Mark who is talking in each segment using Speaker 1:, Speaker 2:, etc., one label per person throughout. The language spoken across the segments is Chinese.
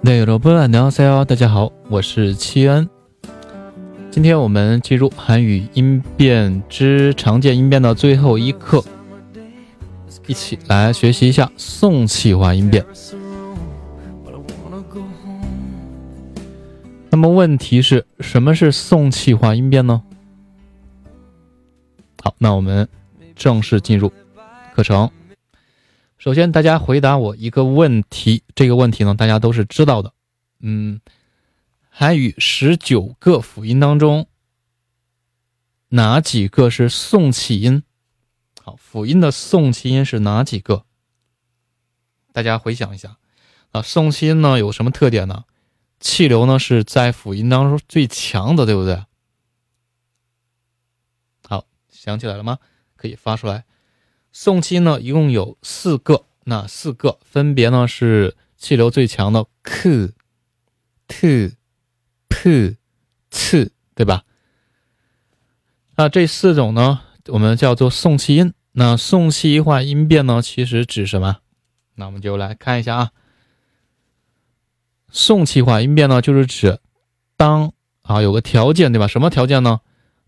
Speaker 1: 那有不안녕하세요大家好，我是七恩。今天我们进入韩语音变之常见音变的最后一课，一起来学习一下送气化音变。那么问题是什么是送气化音变呢？好，那我们正式进入课程。 首先，大家回答我一个问题。这个问题呢，大家都是知道的。嗯，韩语十九个辅音当中，哪几个是送气音？好，辅音的送气音是哪几个？大家回想一下啊，送气音呢有什么特点呢？气流呢是在辅音当中最强的，对不对？好，想起来了吗？可以发出来。送气呢，一共有四个，那四个分别呢是气流最强的 k、t、p、c，对吧？那这四种呢，我们叫做送气音。那送气化音变呢，其实指什么？那我们就来看一下啊。送气化音变呢，就是指当啊有个条件，对吧？什么条件呢？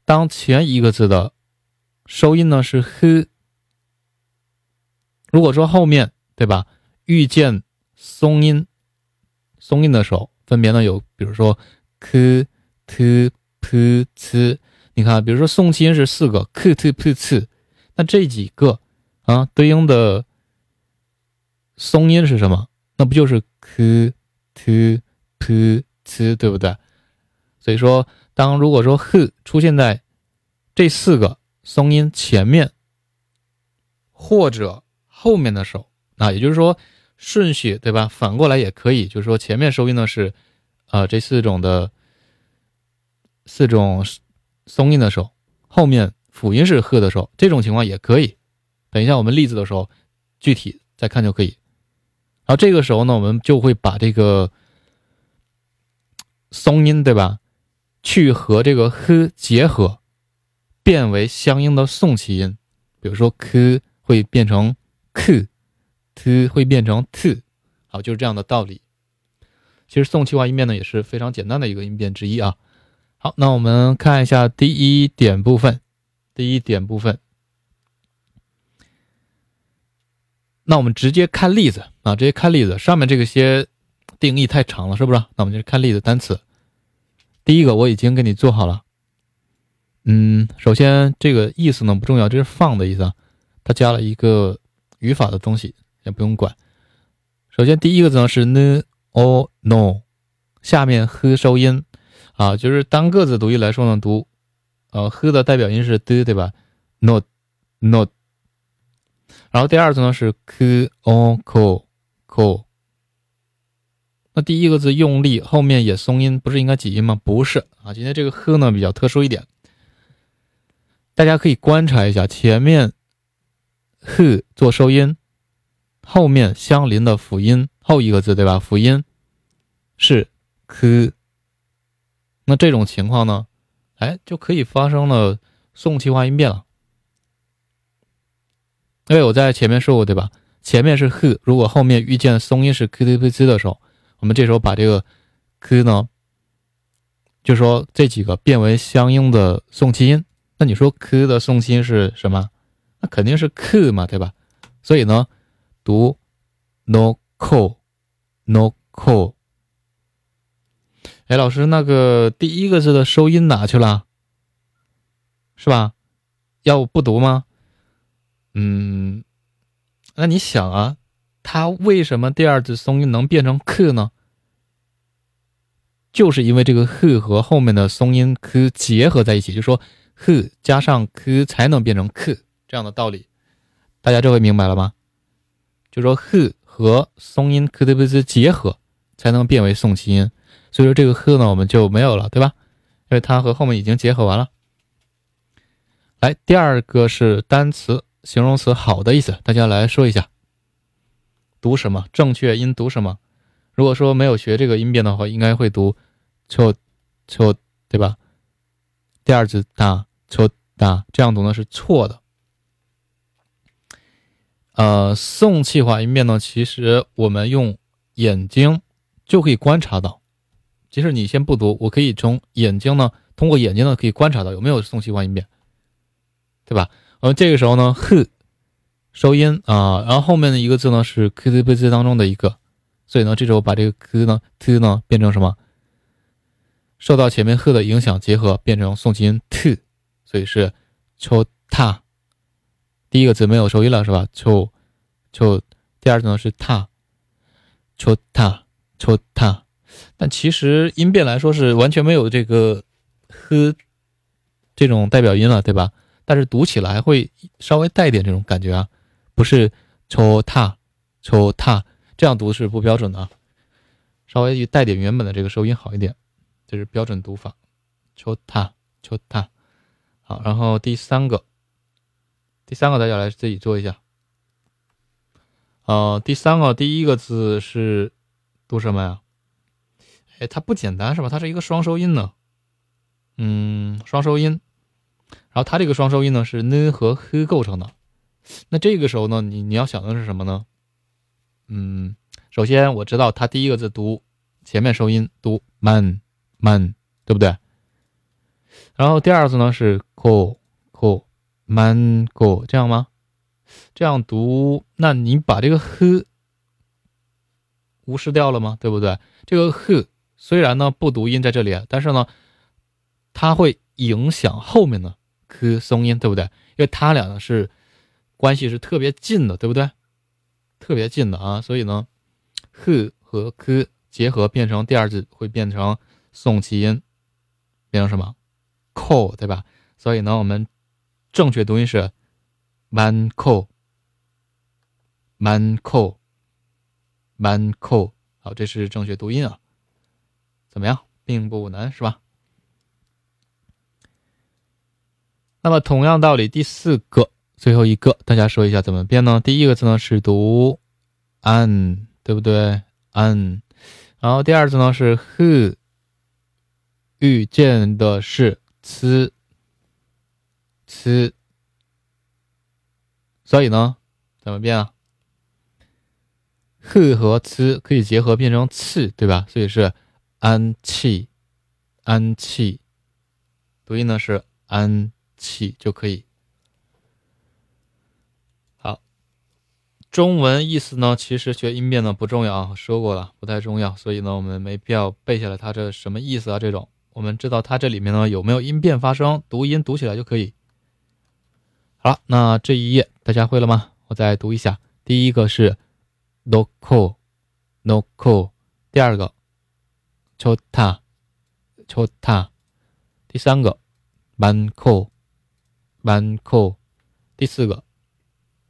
Speaker 1: 当前一个字的收音呢是 h。如果说后面对吧遇见松音，松音的时候，分别呢有，比如说 k、t、p、c，你看，比如说送气音是四个 k、t、p、c，那这几个啊对应的松音是什么？那不就是 k、t、p、c，对不对？所以说，当如果说 h 出现在这四个松音前面，或者后面的手啊，也就是说顺序对吧？反过来也可以，就是说前面收音呢是，呃，这四种的四种松音的时候，后面辅音是呵的时候，这种情况也可以。等一下我们例子的时候具体再看就可以。然后这个时候呢，我们就会把这个松音对吧，去和这个呵结合，变为相应的送气音，比如说 k 会变成。K t 会变成 t，好，就是这样的道理。其实送气化音变呢也是非常简单的一个音变之一啊。好，那我们看一下第一点部分。第一点部分，那我们直接看例子啊，直接看例子。上面这个些定义太长了，是不是？那我们就看例子单词。第一个我已经给你做好了。嗯，首先这个意思呢不重要，这是放的意思啊，它加了一个。语法的东西也不用管。首先，第一个字呢是 n o no，下面 h 收音啊，就是单个字读音来说呢，读呃 h 的代表音是 d，对吧？no no。然后第二字呢是 k o ko ko。那第一个字用力，后面也松音，不是应该挤音吗？不是啊，今天这个 h 呢比较特殊一点，大家可以观察一下前面。H 做收音，后面相邻的辅音后一个字对吧？辅音是 k，那这种情况呢，哎，就可以发生了送气化音变了。因为我在前面说过对吧？前面是 h，如果后面遇见松音是 k t p c 的时候，我们这时候把这个 k 呢，就说这几个变为相应的送气音。那你说 k 的送气音是什么？那肯定是 k 嘛，对吧？所以呢，读 no ko no ko。哎，老师，那个第一个字的收音哪去了？是吧？要不读吗？嗯，那你想啊，它为什么第二字松音能变成 k 呢？就是因为这个 h 和后面的松音 k 结合在一起，就说 h 加上 k 才能变成 k。这样的道理，大家这回明白了吗？就说 h 和松音 k t p z 结合，才能变为送气音。所以说这个 h 呢，我们就没有了，对吧？因为它和后面已经结合完了。来，第二个是单词、形容词“好的”意思，大家来说一下，读什么？正确音读什么？如果说没有学这个音变的话，应该会读错错，对吧？第二字大错大，这样读呢是错的。呃，送气化音变呢，其实我们用眼睛就可以观察到。即使你先不读，我可以从眼睛呢，通过眼睛呢，可以观察到有没有送气化音变，对吧？呃，这个时候呢，h 收音啊，然后后面的一个字呢是 k z b z 当中的一个，所以呢，这时候把这个 k 呢 t 呢变成什么？受到前面 h 的影响，结合变成送气音 t，所以是 cho ta。第一个字没有收音了，是吧？cho cho，第二个呢是 ta，cho ta cho ta。但其实音变来说是完全没有这个呵这种代表音了，对吧？但是读起来会稍微带点这种感觉啊，不是抽踏，抽踏这样读是不标准的啊，稍微带点原本的这个收音好一点，这是标准读法抽踏，抽踏。好，然后第三个，第三个大家来自己做一下。呃，第三个第一个字是读什么呀？哎，它不简单是吧？它是一个双收音呢，嗯，双收音。然后它这个双收音呢是 n 和 h 构成的。那这个时候呢，你你要想的是什么呢？嗯，首先我知道它第一个字读前面收音读 man man，对不对？然后第二个字呢是 co co mango 这样吗？这样读，那你把这个 h 无视掉了吗？对不对？这个 h 虽然呢不读音在这里，但是呢，它会影响后面的 k 松音，对不对？因为它俩呢是关系是特别近的，对不对？特别近的啊，所以呢，h 和 k 结合变成第二字会变成送气音，变成什么？call 对吧？所以呢，我们正确读音是 man co man co man co。好，这是正确读音啊。怎么样，并不难，是吧？那么同样道理，第四个最后一个，大家说一下怎么变呢？第一个字呢是读 an，对不对？an，然后第二个字呢是 who，遇见的是 c c，c，所以呢，怎么变啊？h 和 c 可以结合变成次，对吧？所以是。安气，安气，读音呢是安气就可以。好，中文意思呢，其实学音变呢不重要啊，说过了不太重要，所以呢我们没必要背下来它这什么意思啊这种，我们知道它这里面呢有没有音变发生，读音读起来就可以。好了，那这一页大家会了吗？我再读一下，第一个是 n o c o n o c o 第二个 c h o t a c h o t a 第三个 m a n c o m a n c o 第四个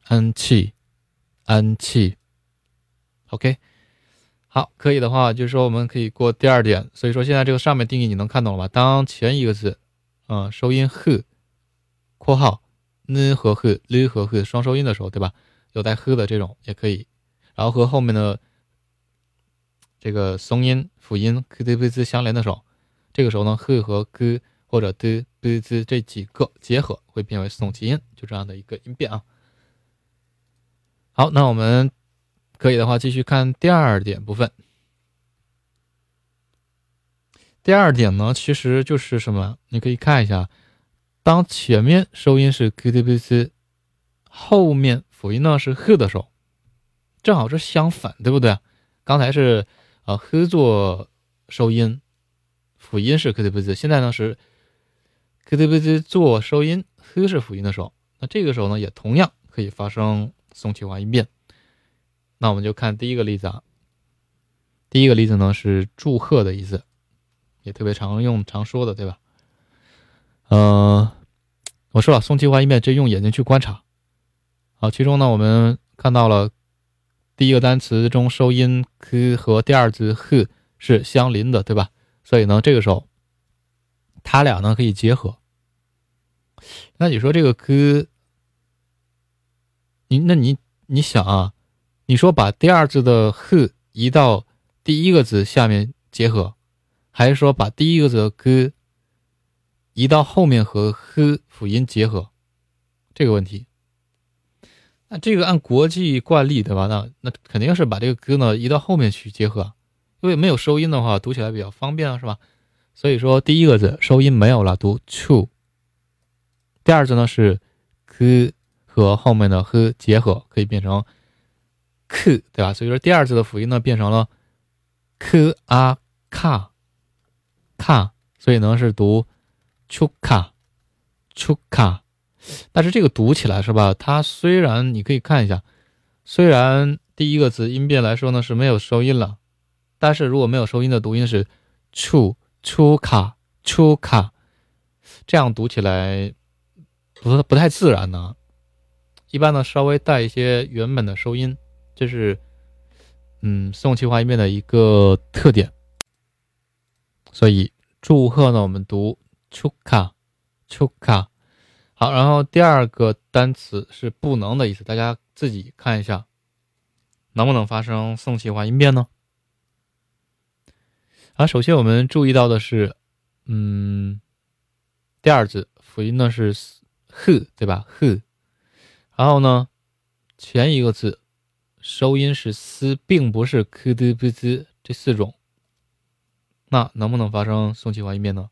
Speaker 1: anchi，anchi，OK。好，可以的话，就是说我们可以过第二点。所以说现在这个上面定义你能看懂了吧？当前一个字，嗯，收音 h，括号 n 和 h、l 和 h 双收音的时候，对吧？有带 h 的这种也可以，然后和后面的。这个松音辅音 k d b z 相连的时候，这个时候呢，h 和 g 或者 d b z 这几个结合会变为送气音，就这样的一个音变啊。好，那我们可以的话继续看第二点部分。第二点呢，其实就是什么？你可以看一下，当前面收音是 k d b z，后面辅音呢是 h 的时候，正好是相反，对不对？刚才是。啊，h 做收音，辅音是 k t b z，现在呢是 k t b z 做收音，h 是辅音的时候，那这个时候呢也同样可以发生送气化音变。那我们就看第一个例子啊，第一个例子呢是祝贺的意思，也特别常用常说的，对吧？呃，我说了送气化音变，直接用眼睛去观察。好，其中呢我们看到了。第一个单词中收音 k 和第二字 h 是相邻的，对吧？所以呢，这个时候它俩呢可以结合。那你说这个 k，你那你你想啊，你说把第二字的 h 移到第一个字下面结合，还是说把第一个字的 k 移到后面和 h 辅音结合？这个问题。那这个按国际惯例，对吧？那那肯定是把这个 g 呢移到后面去结合，因为没有收音的话，读起来比较方便啊，是吧？所以说第一个字收音没有了，读 chu。第二字呢是 k 和后面的 h 结合，可以变成 k，对吧？所以说第二字的辅音呢变成了 k a ka ka，所以呢是读 chuka chuka。但是这个读起来是吧？它虽然你可以看一下，虽然第一个字音变来说呢是没有收音了，但是如果没有收音的读音是 chu chuka chuka，这样读起来不不太自然呢。一般呢稍微带一些原本的收音，这是嗯宋气化音变的一个特点。所以祝贺呢我们读 chuka chuka。好，然后第二个单词是不能的意思，大家自己看一下，能不能发生送气化音变呢？啊，首先我们注意到的是，嗯，第二字辅音呢是 h，对吧？h，然后呢，前一个字收音是 s，并不是 k d b z 这四种，那能不能发生送气化音变呢？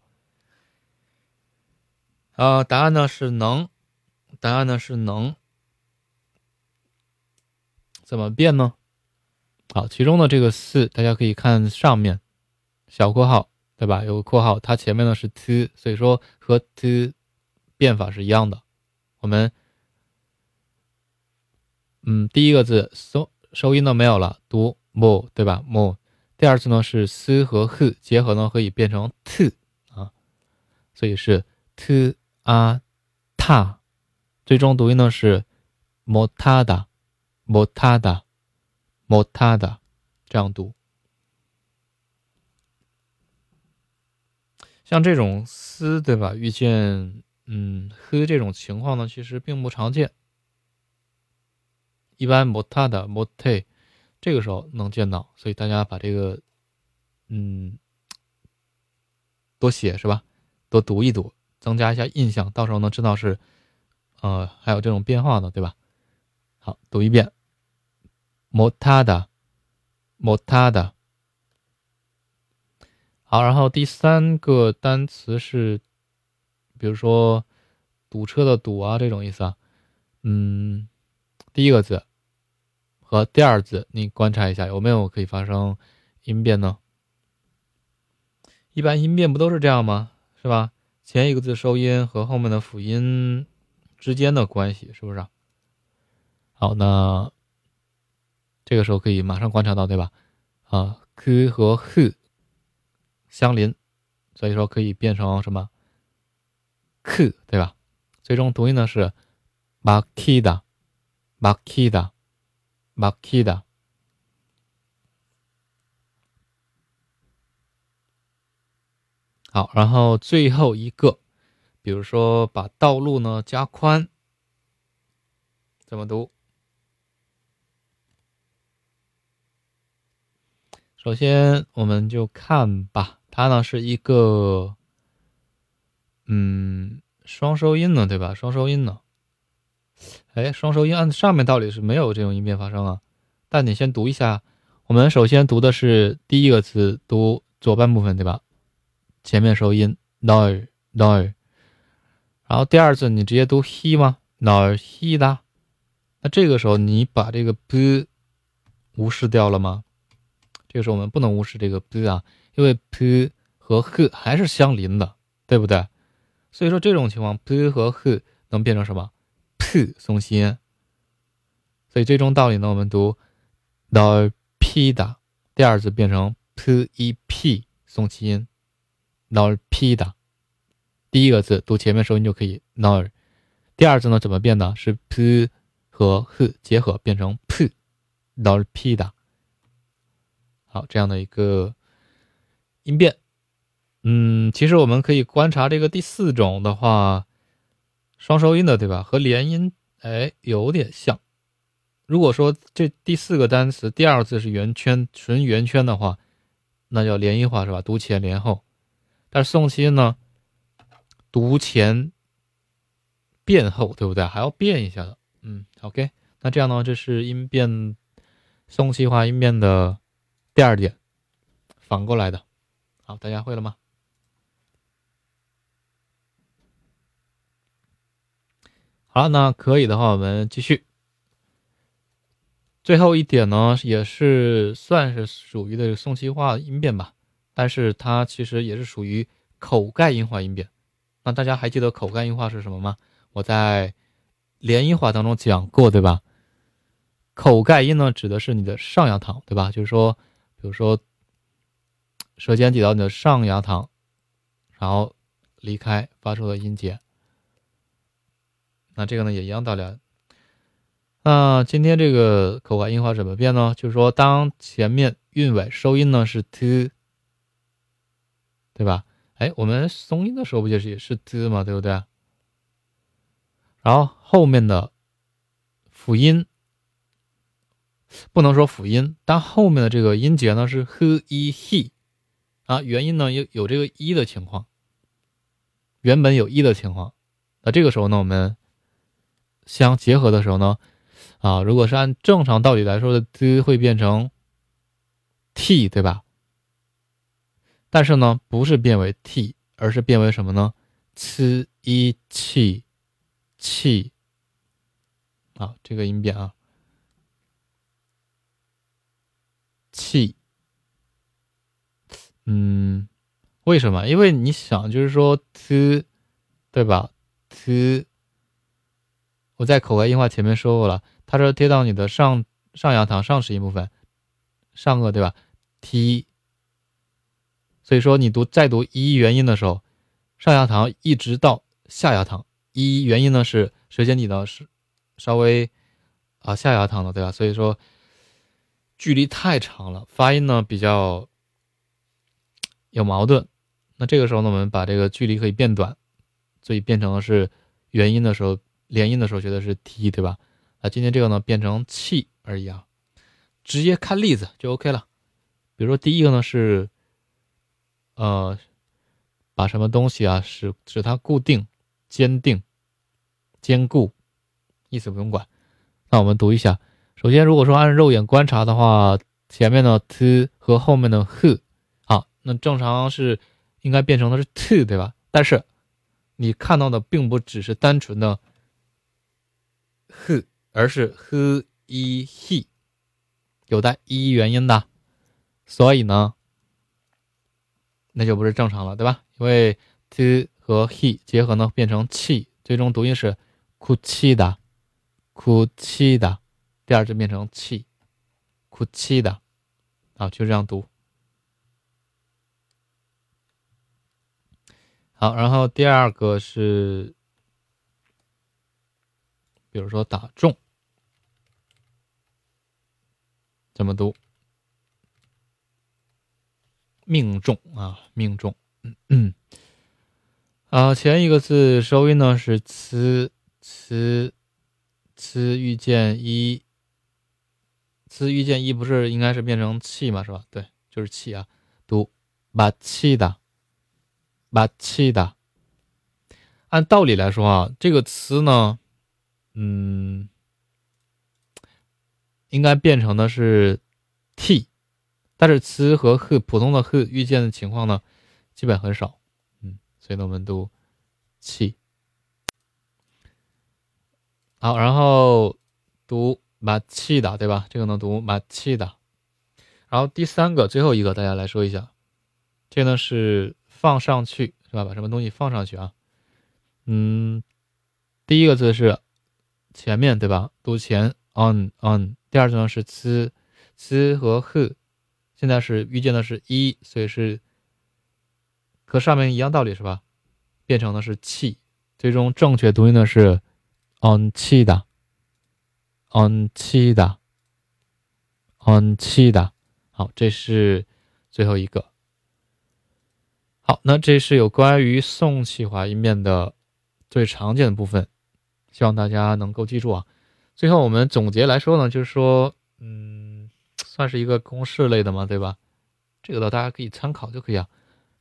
Speaker 1: 啊，答案呢是能，答案呢是能，怎么变呢？好，其中的这个四，大家可以看上面小括号，对吧？有个括号，它前面呢是 t，所以说和 t 变法是一样的。我们，嗯，第一个字收收音都没有了，读 mo，对吧？mo。第二次呢是 s 和 h 结合呢，可以变成 t 啊，所以是 t。啊，塔，最终读音呢是莫塔达，莫塔达，莫塔达，这样读。像这种丝，对吧？遇见嗯呵这种情况呢，其实并不常见。一般莫塔达、莫泰，这个时候能见到，所以大家把这个嗯多写是吧？多读一读。增加一下印象，到时候能知道是，呃，还有这种变化的，对吧？好，读一遍，motada，motada。好，然后第三个单词是，比如说堵车的堵啊，这种意思啊。嗯，第一个字和第二字，你观察一下有没有可以发生音变呢？一般音变不都是这样吗？是吧？前一个字收音和后面的辅音之间的关系是不是？好，那这个时候可以马上观察到，对吧？啊，k 和 h 相邻，所以说可以变成什么？k 对吧？最终读音呢是 makida，makida，makida。好，然后最后一个，比如说把道路呢加宽，怎么读？首先我们就看吧，它呢是一个，嗯，双收音呢，对吧？双收音呢，哎，双收音按上面道理是没有这种音变发生啊，但你先读一下，我们首先读的是第一个词，读左半部分，对吧？前面收音 no no，然后第二次你直接读 he 吗？no he 的，那这个时候你把这个 b 无视掉了吗？这个时候我们不能无视这个 b 啊，因为 p 和 h 还是相邻的，对不对？所以说这种情况 p 和 h 能变成什么？p 松心，所以这种道理呢，我们读 no p 的，第二次变成 p e p 松气音。N 批的，第一个字读前面收音就可以，no 第二字呢怎么变的？是 p 和 h 结合变成 p n 批的。好，这样的一个音变。嗯，其实我们可以观察这个第四种的话，双收音的，对吧？和连音哎有点像。如果说这第四个单词第二个字是圆圈纯圆圈的话，那叫连音化是吧？读前连后。但是送气呢，读前变后，对不对？还要变一下的。嗯，OK。那这样呢，这是音变送气化音变的第二点。反过来的。好，大家会了吗？好了，那可以的话，我们继续。最后一点呢，也是算是属于的送气化音变吧，但是它其实也是属于口盖音化音变。那大家还记得口盖音化是什么吗？我在连音化当中讲过，对吧？口盖音呢，指的是你的上牙膛，对吧？就是说，比如说，舌尖抵到你的上牙膛，然后离开发出的音节。那这个呢也一样道理。那今天这个口盖音化怎么变呢？就是说，当前面韵尾收音呢是 t，对吧？哎，我们松音的时候不就是也是 t 嘛，对不对？然后后面的辅音不能说辅音，但后面的这个音节呢是 h i he 啊，元音呢有有这个一的情况，原本有一的情况，那这个时候呢我们。相结合的时候呢，啊，如果是按正常道理来说的，t 会变成 t，对吧？但是呢，不是变为 t，而是变为什么呢？c 一气气，啊，这个音变啊，气，嗯，为什么？因为你想，就是说 t，对吧？t 我在口外音化前面说过了，它是贴到你的上上牙膛上齿音部分，上颚对吧？t，所以说你读再读一一元音的时候，上牙膛一直到下牙膛，一一元音呢是舌尖抵到是稍微啊下牙膛的对吧？所以说距离太长了，发音呢比较有矛盾。那这个时候呢，我们把这个距离可以变短，所以变成了是元音的时候。连音的时候学的是 t，对吧？那今天这个呢变成气而已啊，直接看例子就 OK 了。比如说第一个呢是，呃，把什么东西啊使使它固定、坚定、坚固，意思不用管。那我们读一下。首先，如果说按肉眼观察的话，前面的 t 和后面的 h，好，那正常是应该变成的是 t，对吧？但是你看到的并不只是单纯的。h，而是 h i he，有带 i 元音的，所以呢，那就不是正常了，对吧？因为 t 和 he 结合呢，变成气，最终读音是 ku chi da ku chi da，第二字变成气 ku chi da，啊，就这样读。好，然后第二个是。比如说打中，怎么读？命中啊，命中。嗯嗯。啊，前一个字收音呢是“呲呲呲”，遇见一，“呲”遇见一，不是应该是变成气嘛？是吧？对，就是气啊。读把气的，把气的。按道理来说啊，这个词呢。嗯，应该变成的是 t，但是 c 和和普通的和遇见的情况呢，基本很少。嗯，所以呢，我们读气。好，然后读马气的，对吧？这个能读马气的。然后第三个，最后一个，大家来说一下，这个呢是放上去，是吧？把什么东西放上去啊？嗯，第一个字是。前面对吧？读前 on on，第二个呢是 c c 和和现在是遇见的是一，所以是和上面一样道理是吧？变成的是气，最终正确读音呢是 on 气的 on 气的 on 气的。好，这是最后一个。好，那这是有关于送气化音变的最常见的部分。希望大家能够记住啊！最后我们总结来说呢，就是说，嗯，算是一个公式类的嘛，对吧？这个呢，大家可以参考就可以啊。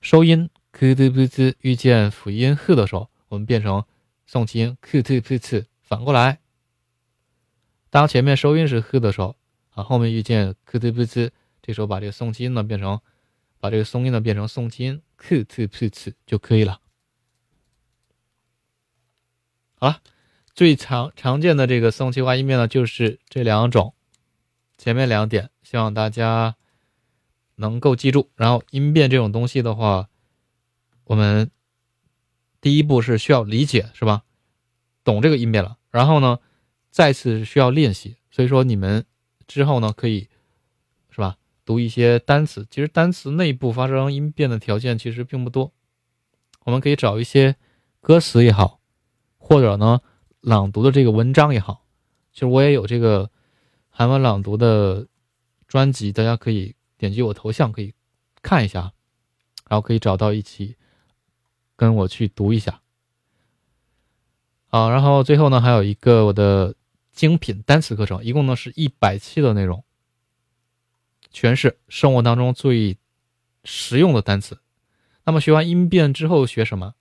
Speaker 1: 收音 k t p c 遇见辅音 h 的时候，我们变成送气音 k t p c 反过来。当前面收音是 h 的时候，啊，后面遇见 k t p c 这时候把这个送气音呢变成把这个松音呢变成送气音 k t p c 就可以了。好了，最常常见的这个送气化音变呢，就是这两种，前面两点，希望大家能够记住。然后音变这种东西的话，我们第一步是需要理解，是吧？懂这个音变了，然后呢，再次需要练习。所以说你们之后呢，可以是吧？读一些单词，其实单词内部发生音变的条件其实并不多，我们可以找一些歌词也好。或者呢，朗读的这个文章也好，其实我也有这个韩文朗读的专辑，大家可以点击我头像可以看一下，然后可以找到一起跟我去读一下。好，然后最后呢，还有一个我的精品单词课程，一共呢是一百期的内容，全是生活当中最实用的单词。那么学完音变之后学什么？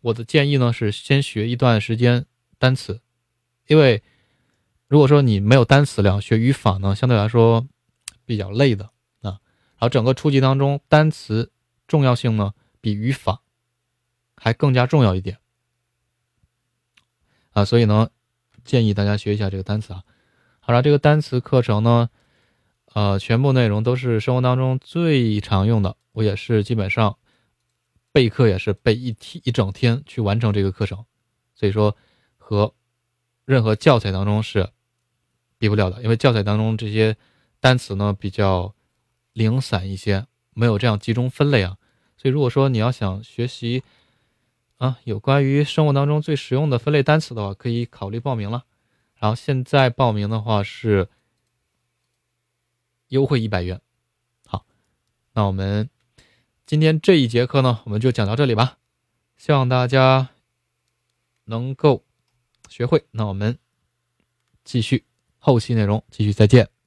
Speaker 1: 我的建议呢是先学一段时间单词，因为如果说你没有单词量，学语法呢相对来说比较累的啊。然后整个初级当中，单词重要性呢比语法还更加重要一点啊，所以呢建议大家学一下这个单词啊。好了，这个单词课程呢，呃，全部内容都是生活当中最常用的，我也是基本上。备课也是备一天一整天去完成这个课程，所以说和任何教材当中是比不了的，因为教材当中这些单词呢比较零散一些，没有这样集中分类啊。所以如果说你要想学习啊有关于生活当中最实用的分类单词的话，可以考虑报名了。然后现在报名的话是优惠一百元。好，那我们。今天这一节课呢，我们就讲到这里吧。希望大家能够学会。那我们继续后期内容，继续再见。